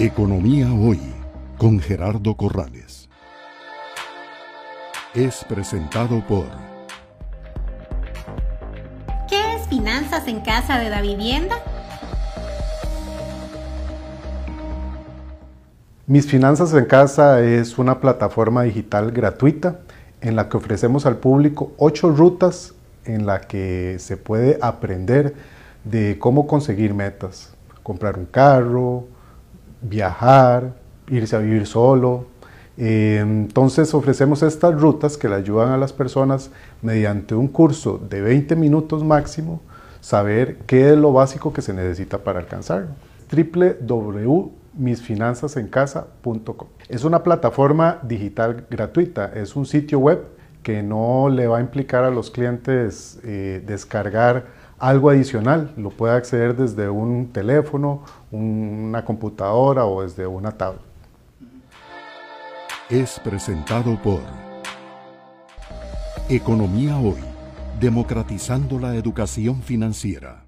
Economía Hoy con Gerardo Corrales. Es presentado por... ¿Qué es Finanzas en Casa de la Vivienda? Mis Finanzas en Casa es una plataforma digital gratuita en la que ofrecemos al público ocho rutas en la que se puede aprender de cómo conseguir metas, comprar un carro, viajar, irse a vivir solo. Eh, entonces ofrecemos estas rutas que le ayudan a las personas mediante un curso de 20 minutos máximo saber qué es lo básico que se necesita para alcanzarlo. www.misfinanzasencasa.com Es una plataforma digital gratuita, es un sitio web que no le va a implicar a los clientes eh, descargar algo adicional. Lo puede acceder desde un teléfono, una computadora o desde una tablet. Es presentado por Economía Hoy, democratizando la educación financiera.